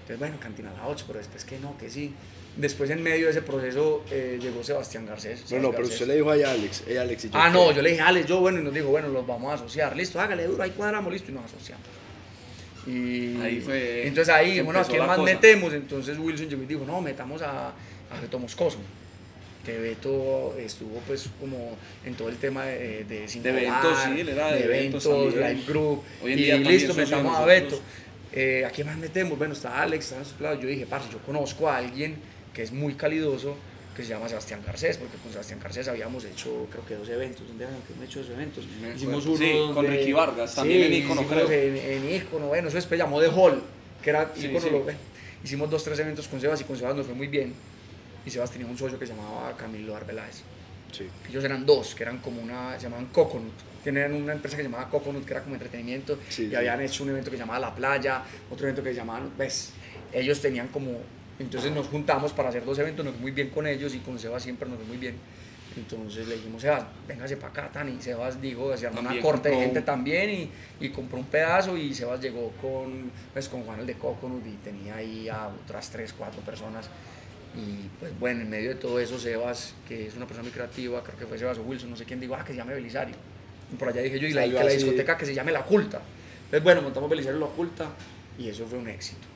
Entonces, bueno, cantina a la 8, pero después que no, que sí. Después, en medio de ese proceso, eh, llegó Sebastián Garcés. No, no, pero Garcés. usted le dijo ahí a Alex, hey Alex, y yo Ah, qué? no, yo le dije, Alex, yo, bueno, y nos dijo, bueno, los vamos a asociar. Listo, hágale duro, ahí cuadramos, listo, y nos asociamos. Y Ahí fue Entonces ahí, bueno, ¿a quién más cosa. metemos? Entonces Wilson llegó y dijo, no, metamos a, a Beto Moscoso. Que Beto estuvo pues como en todo el tema de, de, De eventos, sí, él era de eventos eventos, también. live group. Hoy en y día listo, de metamos a. Beto. Eh, ¿A quién más metemos? Bueno, está Alex, está en su lado. Yo dije, parce, yo conozco a alguien que es muy calidoso, que se llama Sebastián Garcés, porque con Sebastián Garcés habíamos hecho, creo que dos eventos. ¿Dónde hemos hecho dos eventos? Me Hicimos acuerdo. Sí, uno con de- Ricky Vargas, también en Ícono, hicimos creo. En, en Ícono, bueno, eso después llamó de Hall, que era Sí, Ícono. sí. lo- hicimos dos, tres eventos con Sebas y con Sebas nos fue muy bien. Y Sebas tenía un socio que se llamaba Camilo Arbeláez. Sí. Ellos eran dos, que eran como una, se llamaban Coconut. Tenían una empresa que se llamaba Coconut, que era como entretenimiento, Sí, y sí. habían hecho un evento que se llamaba La Playa, otro evento que se llamaban, ves, ellos tenían como, entonces nos juntamos para hacer dos eventos, nos fue muy bien con ellos y con Sebas siempre nos fue muy bien. Entonces le dijimos, Sebas, véngase para acá, Tani. Y Sebas dijo, se armó una corte de gente un- también y, y compró un pedazo y Sebas llegó con, pues, con Juan el de Coconut y tenía ahí a otras tres, cuatro personas. Y pues bueno, en medio de todo eso, Sebas, que es una persona muy creativa, creo que fue Sebas o Wilson, no sé quién dijo, ah, que se llame Belisario. Y por allá dije yo, y la, que la discoteca que se llame La Oculta. Entonces bueno, montamos Belisario La Oculta y eso fue un éxito.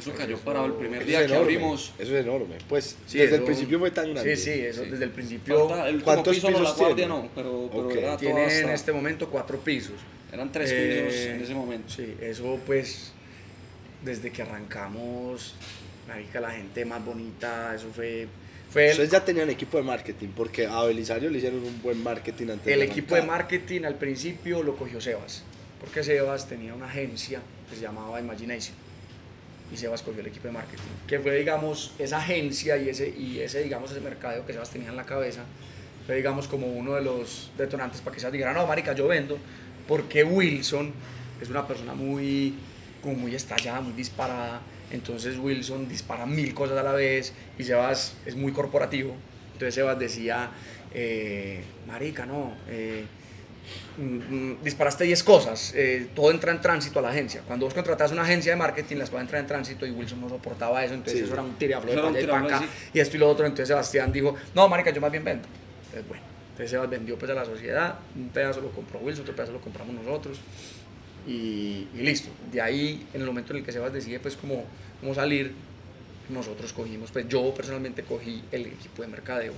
Eso cayó parado el primer día que abrimos. Eso es enorme. Pues desde el principio fue tan grande. Sí, sí, eso desde el principio. ¿Cuántos pisos no, la guardia, no, pero, pero tiene en este momento cuatro pisos. Eran tres pisos eh, en ese momento. Sí, eso pues desde que arrancamos, la gente más bonita, eso fue fue Ustedes ya tenían equipo de marketing, porque a Belisario le hicieron un buen marketing antes El equipo de marketing al principio lo cogió Sebas, porque Sebas tenía una agencia que se llamaba Imagination y Sebas cogió el equipo de marketing, que fue, digamos, esa agencia y ese, y ese, digamos, ese mercado que Sebas tenía en la cabeza, fue, digamos, como uno de los detonantes para que Sebas dijera, no, marica, yo vendo, porque Wilson es una persona muy, como muy estallada, muy disparada, entonces Wilson dispara mil cosas a la vez y Sebas es muy corporativo, entonces Sebas decía, eh, marica, no, eh, disparaste 10 cosas, eh, todo entra en tránsito a la agencia. Cuando vos contratas una agencia de marketing, las cosas entrar en tránsito y Wilson no soportaba eso, entonces eso era un tiraflo de para y esto y lo otro. Entonces Sebastián dijo, no, marica, yo más bien vendo. Entonces, bueno, entonces Sebas vendió pues a la sociedad, un pedazo lo compró Wilson, otro pedazo lo compramos nosotros y, listo. De ahí, en el momento en el que Sebas decide pues cómo, cómo salir, nosotros cogimos, pues yo personalmente cogí el equipo de mercadeo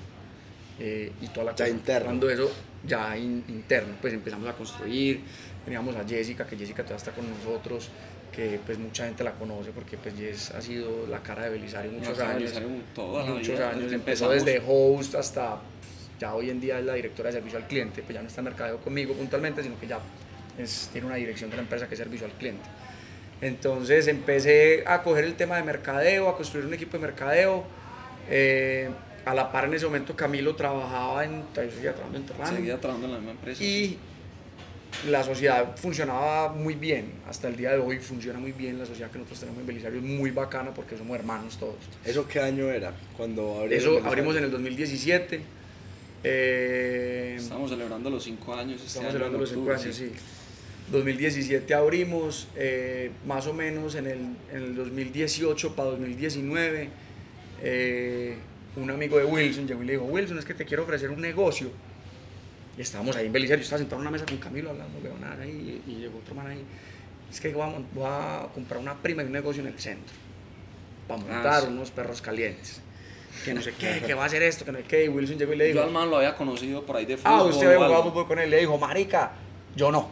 eh, y toda la ya interno. Cuando eso ya interno, pues empezamos a construir, teníamos a Jessica, que Jessica todavía está con nosotros, que pues mucha gente la conoce porque pues Jess ha sido la cara de Belisario muchos años, muchos años, empezó desde host hasta ya hoy en día es la directora de servicio al cliente, pues ya no está en mercadeo conmigo puntualmente, sino que ya es, tiene una dirección de la empresa que es servicio al cliente. Entonces empecé a coger el tema de mercadeo, a construir un equipo de mercadeo. Eh, a la par en ese momento Camilo trabajaba en, seguía trabajando en Terrano. Seguía trabajando en la misma empresa. Y la sociedad funcionaba muy bien, hasta el día de hoy funciona muy bien, la sociedad que nosotros tenemos en Belisario es muy bacana porque somos hermanos todos. ¿Eso qué año era? Cuando abrimos Eso abrimos en el 2017. Eh, estamos celebrando los cinco años. Este estamos celebrando los cinco años, sí. 2017 abrimos, eh, más o menos en el, en el 2018 para 2019. Eh, un amigo de Wilson llegó y le dijo, Wilson, es que te quiero ofrecer un negocio. Y estábamos ahí en Belisario, yo estaba sentado en una mesa con Camilo hablando, nada ahí, y llegó otro man ahí. Es que voy a, comprar una prima y un negocio en el centro, para ah, montar unos perros calientes. Que no sé qué, que va a hacer esto, que no sé qué. Y Wilson llegó y le dijo... Yo al man lo había conocido por ahí de fútbol. Ah, usted había jugado fútbol con él. Le dijo, marica, yo no.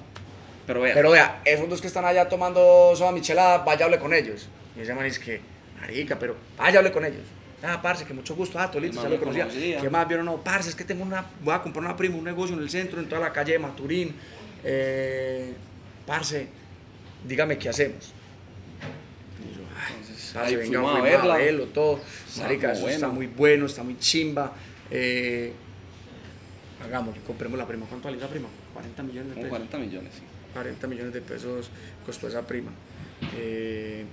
Pero vea. Pero vea, esos dos que están allá tomando soda michelada, vaya hable con ellos. Y ese man dice que, marica, pero vaya hable con ellos. Ah, parce, que mucho gusto. Ah, Tolito, ya lo conocía. ¿Qué más vieron? No, parce, es que tengo una, voy a comprar una prima, un negocio en el centro, en toda la calle de Maturín. Eh, parce, dígame qué hacemos. Y yo, Entonces, parce, venga, a verla. A verlo, todo. Marica, eso está muy bueno, está muy chimba. Eh, hagamos, compremos la prima. ¿Cuánto vale esa prima? 40 millones de pesos. 40 millones, sí. 40 millones de pesos costó esa prima. Eh,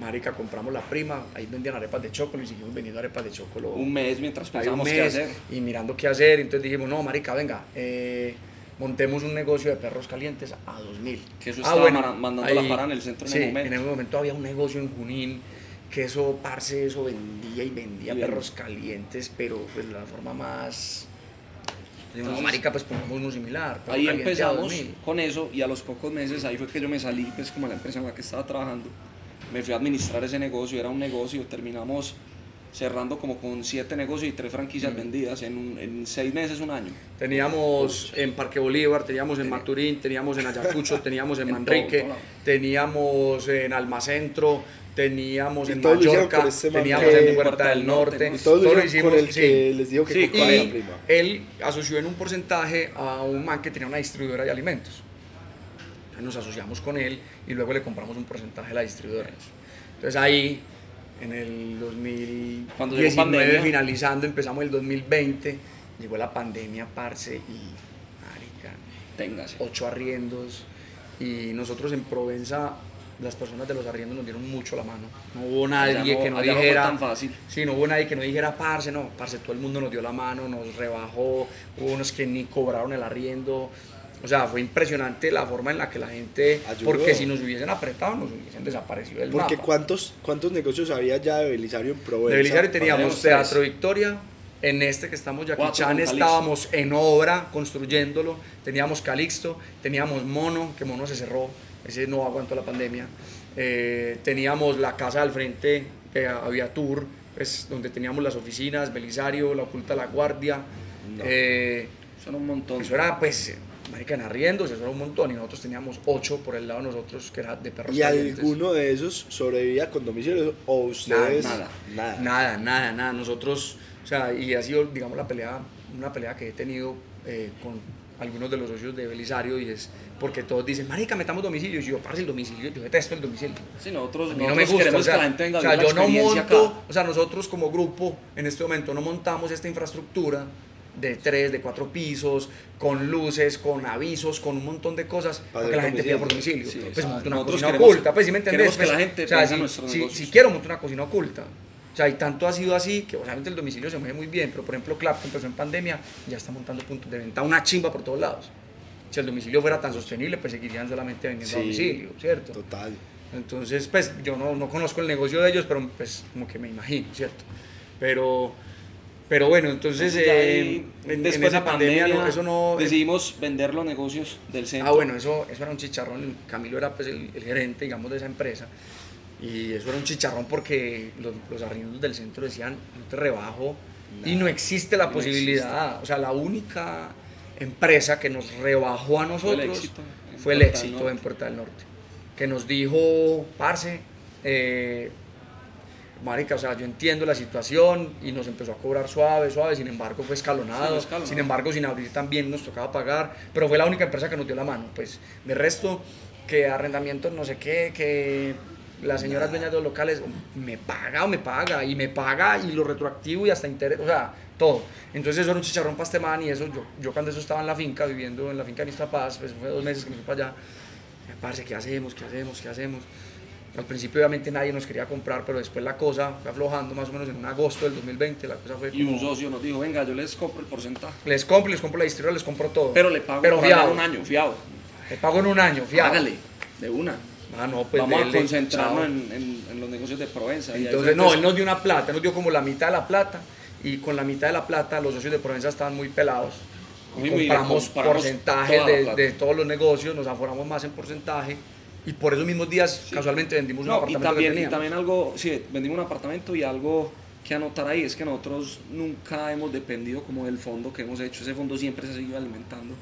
Marica, compramos la prima, ahí vendían arepas de chocolate y seguimos vendiendo arepas de chocolate. Un mes mientras pensábamos qué hacer. Y mirando qué hacer, entonces dijimos, no, Marica, venga, eh, montemos un negocio de perros calientes a 2000. Que eso ah, estaba bueno, mandando la para en el centro en el momento. en el momento había un negocio en Junín que eso, parce, eso vendía y vendía perros calientes, pero pues de la forma más... Entonces, no, marica, pues pongamos uno similar. Ahí empezamos con eso y a los pocos meses ahí fue que yo me salí, pues como la empresa en la que estaba trabajando me fui a administrar ese negocio, era un negocio, terminamos cerrando como con siete negocios y tres franquicias mm. vendidas en, en, seis meses, un año. Teníamos en Parque Bolívar, teníamos en Maturín, teníamos en Ayacucho, teníamos en Manrique, teníamos en Almacentro, teníamos en Mallorca, teníamos en Puerta del Norte. todo, lo hicimos con el que les dijo que sí, y la prima. Él asoció en un porcentaje a un man que tenía una distribuidora de alimentos nos asociamos con él y luego le compramos un porcentaje de la distribuidora. Entonces ahí, en el 2019, finalizando, empezamos el 2020, llegó la pandemia, parce, y, marica, Téngase. ocho arriendos, y nosotros en Provenza las personas de los arriendos nos dieron mucho la mano. No hubo nadie que nos dijera. tan fácil. Sí, no hubo nadie que nos dijera, parce, no, parce, todo el mundo nos dio la mano, nos rebajó. Hubo unos que ni cobraron el arriendo O sea, fue impresionante la forma en la que la gente, Ayudó. porque si nos hubiesen apretado, nos hubiesen desaparecido del Porque mapa. ¿cuántos, ¿cuántos negocios había ya de Belisario en Provenza? De Belisario teníamos Teatro tres. Victoria, en este que estamos Cuatro Yaquichán con Calixto. estábamos en obra construyéndolo, teníamos Calixto, teníamos Mono, que Mono se cerró, ese no aguantó la pandemia, Eh, teníamos la casa al frente, que había tour, pues, donde teníamos las oficinas, Belisario, la Oculta La Guardia, No. eh, Son un montón. eso era pues, marica, en arriendos, eso era un montón, y nosotros teníamos ocho por el lado de nosotros, que era de perros ¿Y calientes. alguno de esos sobrevivía con domicilio o ustedes? Nada, Nada. Nada, nada, nada. Nosotros, o sea, y ha sido, digamos, la pelea, una pelea que he tenido eh, con algunos de los socios de Belisario y es porque todos dicen, marica, metamos domicilio. Y yo, parce, el domicilio, yo detesto el domicilio. Sí, nosotros, A mí no nosotros me gusta, queremos o sea, que la gente venga o sea, yo no monto, acá. o sea, nosotros como grupo en este momento no montamos esta infraestructura de tres, de cuatro pisos, con luces, con avisos, con un montón de cosas Para que la gente pida por domicilio. Sí, pues monto una Nosotros cocina queremos- oculta, pues si me entendés. queremos que Pues, la gente o sea, si, a si- si quiero montar una cocina oculta. O sea, y tanto ha sido así que obviamente el domicilio se mueve muy bien, pero por ejemplo Clap que empezó en pandemia ya está montando puntos de venta, una chimba por todos lados. Si el domicilio fuera tan sostenible, pues seguirían solamente vendiendo a Sí. domicilio, ¿cierto? Total. Entonces, pues yo no, no conozco el negocio de ellos, pero pues como que me imagino, ¿cierto? Pero, pero bueno, entonces eh, ahí, en, en después esa de pandemia, pandemia, no, eso no... decidimos vender los negocios del centro. Ah, bueno, eso, eso era un chicharrón. Camilo era pues el, el gerente, digamos, de esa empresa. Y eso era un chicharrón porque los, los arriendos del centro decían, no te rebajo. Y no existe la No posibilidad. O sea, la única empresa que nos rebajó a nosotros éxito en fue el Puerta del éxito Norte. en Puerta del Norte. Que nos dijo, parce, eh, marica, o sea, yo entiendo la situación y nos empezó a cobrar suave, suave, sin embargo fue escalonado, Sí, fue escalonado. sin embargo sin abrir también nos tocaba pagar, pero fue la única empresa que nos dio la mano, pues de resto que arrendamientos no sé qué, que la señora dueña de los locales me paga o me paga y me paga y lo retroactivo y hasta interés, o sea, todo. Entonces eso era un chicharrón para este man y eso yo, yo cuando eso estaba en la finca, viviendo en la finca de Paz, pues fue dos meses que me fui para allá, me parece, ¿qué hacemos? ¿Qué hacemos? ¿Qué hacemos? Al principio obviamente nadie nos quería comprar, pero después la cosa fue aflojando más o menos en un agosto del 2020, la cosa fue Y un como, socio nos dijo, venga, yo les compro el porcentaje. les compro, les compro la distribuidora, les compro todo. Pero le pago pero fiado. un año, fiado. Le pago en un año, fiado. Hágale, de una. Ah, no, pues Vamos dele, a concentrarnos en, en- en los negocios de Provenza. Entonces, no, él nos dio una plata, él nos dio como la mitad de la plata y con la mitad de la plata los socios de Provenza estaban muy pelados. Y compramos compramos porcentajes de, de todos los negocios, nos aforamos más en porcentaje y por esos mismos días casualmente vendimos un No, y apartamento también, que y también algo, sí, vendimos un apartamento y algo que anotar ahí es que nosotros nunca hemos dependido como del fondo que hemos hecho. Ese fondo siempre se ha seguido alimentando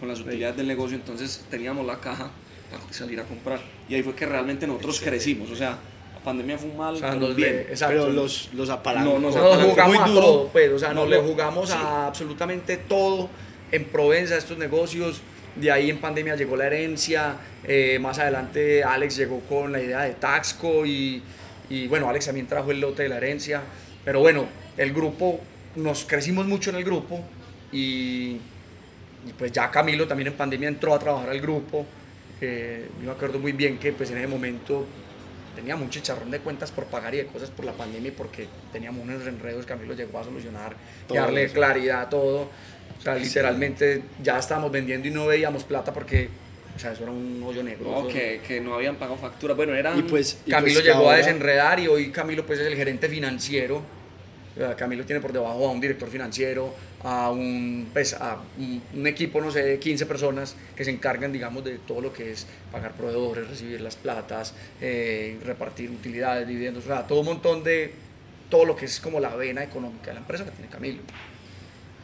con las utilidades del negocio, entonces teníamos la caja para salir a comprar. Y ahí fue que realmente nosotros crecimos. O sea, la pandemia fue un mal, O sea, pero nos bien. le- exacto. Pero los, los apalancó. No, no, sea, no, nos pero jugamos muy a duro. todo, pues, o sea, No, nos le no, jugamos sí. a absolutamente todo en Provenza, estos negocios. De ahí en pandemia llegó la herencia, eh, más adelante Alex llegó con la idea de Taxco y, y, bueno, Alex también trajo el lote de la herencia. Pero bueno, el grupo, nos crecimos mucho en el grupo y, y pues ya Camilo también en pandemia entró a trabajar al grupo. Eh, yo me acuerdo muy bien que pues en ese momento teníamos un chicharrón de cuentas por pagar y de cosas por la pandemia y porque teníamos unos enredos que a mí lo llegó a solucionar y darle eso. claridad a todo. O sea, literalmente ya estábamos vendiendo y no veíamos plata porque, o sea, eso era un hoyo negro. No, que, que no habían pagado factura. Bueno, eran... Y pues, y Camilo pues llegó ahora- a desenredar y hoy Camilo pues es el gerente financiero. Camilo tiene por debajo a un director financiero, a un, pues, a un, un equipo, no sé, de 15 personas que se encargan, digamos, de todo lo que es pagar proveedores, recibir las platas, eh, repartir utilidades, dividendos, o sea, todo un montón de todo lo que es como la vena económica de la empresa que tiene Camilo.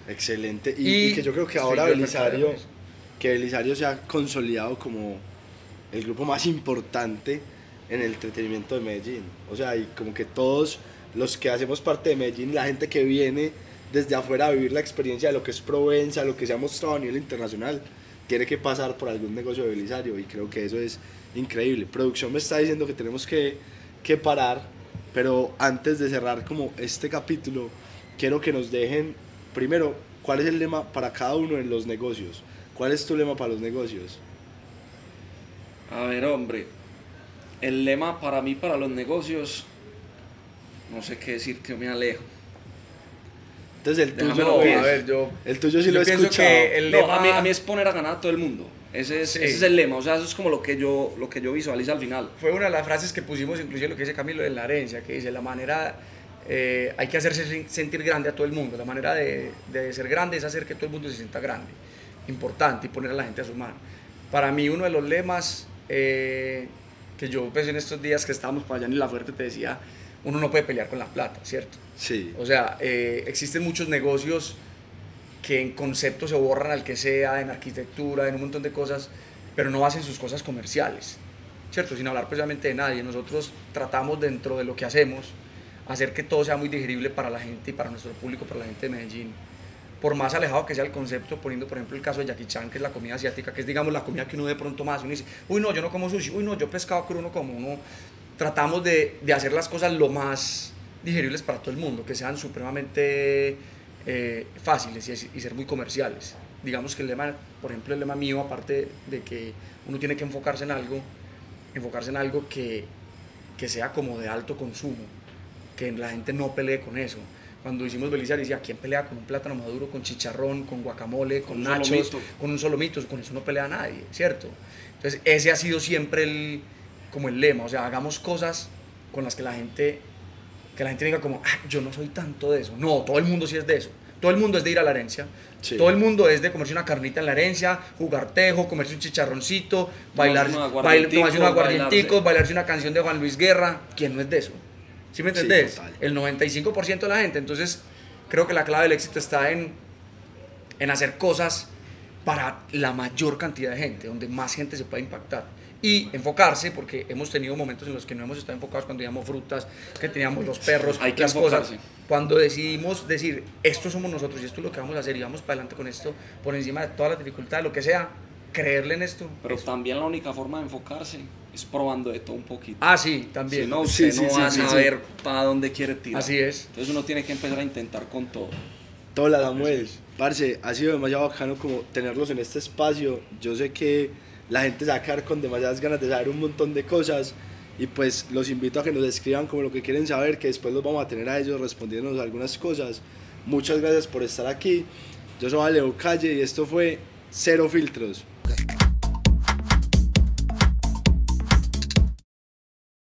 Excelente. Y, Y y que yo creo que ahora Belisario, que Belisario se ha consolidado como el grupo más importante en el entretenimiento de Medellín. O sea, y como que todos los que hacemos parte de Medellín, la gente que viene desde afuera a vivir la experiencia de lo que es Provenza, lo que se ha mostrado a nivel internacional, tiene que pasar por algún negocio de Belisario y creo que eso es increíble. Producción me está diciendo que tenemos que, que parar, pero antes de cerrar como este capítulo, quiero que nos dejen primero cuál es el lema para cada uno en los negocios. ¿Cuál es tu lema para los negocios? A ver, hombre, el lema para mí, para los negocios, no sé qué decir, que me alejo. Entonces el tuyo, ver. a ver, yo, el tuyo sí yo lo he escuchado. que el No, a, mí, a mí es poner a ganar a todo el mundo. Ese es, Sí. ese es el lema, o sea, eso es como lo que yo, lo que yo visualizo al final. Fue una de las frases que pusimos, inclusive lo que dice Camilo en la herencia, que dice, la manera, eh, hay que hacerse sen- sentir grande a todo el mundo, la manera de, de ser grande es hacer que todo el mundo se sienta grande, importante, y poner a la gente a su mano. Para mí uno de los lemas eh, que yo pues en estos días que estábamos para allá en La Fuerte te decía, uno no puede pelear con la plata, ¿cierto? Sí, O sea, eh, existen muchos negocios que en concepto se borran al que sea, en arquitectura, en un montón de cosas, pero no hacen sus cosas comerciales, ¿cierto? Sin hablar precisamente de nadie. Nosotros tratamos dentro de lo que hacemos hacer que todo sea muy digerible para la gente y para nuestro público, para la gente de Medellín. Por más alejado que sea el concepto, poniendo por ejemplo el caso de Jackie Chan, que es la comida asiática, que es digamos la comida que uno de pronto más, uno dice, uy no, yo no como sushi, uy no, yo pescado crudo no como, uno tratamos de, de hacer las cosas lo más digeribles para todo el mundo, que sean supremamente eh, fáciles y, y ser muy comerciales. Digamos que el lema, por ejemplo, el lema mío, aparte de que uno tiene que enfocarse en algo, enfocarse en algo que, que sea como de alto consumo, que la gente no pelee con eso. Cuando hicimos Belisario decía, ¿quién pelea con un plátano maduro, con chicharrón, con guacamole, con, nachos, con un solo mito? Con eso no pelea nadie, ¿cierto? Entonces ese ha sido siempre el, como el lema, o sea, hagamos cosas con las que la gente, que la gente diga como, ah, yo no soy tanto de eso. No, todo el mundo sí es de eso. Todo el mundo es de ir a la herencia. Sí. Todo el mundo es de comerse una carnita en la herencia, jugar tejo, comerse un chicharroncito, bailar, unos bail- aguardienticos, tomarse unos aguardienticos, bailarse. bailarse una canción de Juan Luis Guerra. ¿Quién no es de eso? ¿Sí me Sí, entendés? total. el 95% de la gente. Entonces, creo que la clave del éxito está en, en hacer cosas para la mayor cantidad de gente, donde más gente se pueda impactar. Y enfocarse, porque hemos tenido momentos en los que no hemos estado enfocados cuando teníamos frutas, que teníamos los perros, Hay que las cosas. enfocarse. Cuando decidimos decir, esto somos nosotros y esto es lo que vamos a hacer y vamos para adelante con esto, por encima de todas las dificultades, lo que sea, creerle en esto. Pero eso. también la única forma de enfocarse es probando de todo un poquito. Ah, sí, también. Si no, usted Sí, no sí, va sí, a sí, saber para dónde quiere tirar. Así es. Entonces uno tiene que empezar a intentar con todo. Toda la Samuel. Parce, ha sido demasiado bacano como tenerlos en este espacio. Yo sé que la gente se va a quedar con demasiadas ganas de saber un montón de cosas. Y pues los invito a que nos escriban como lo que quieren saber, que después los vamos a tener a ellos respondiéndonos algunas cosas. Muchas gracias por estar aquí. Yo soy Leo Calle y esto fue Cero Filtros.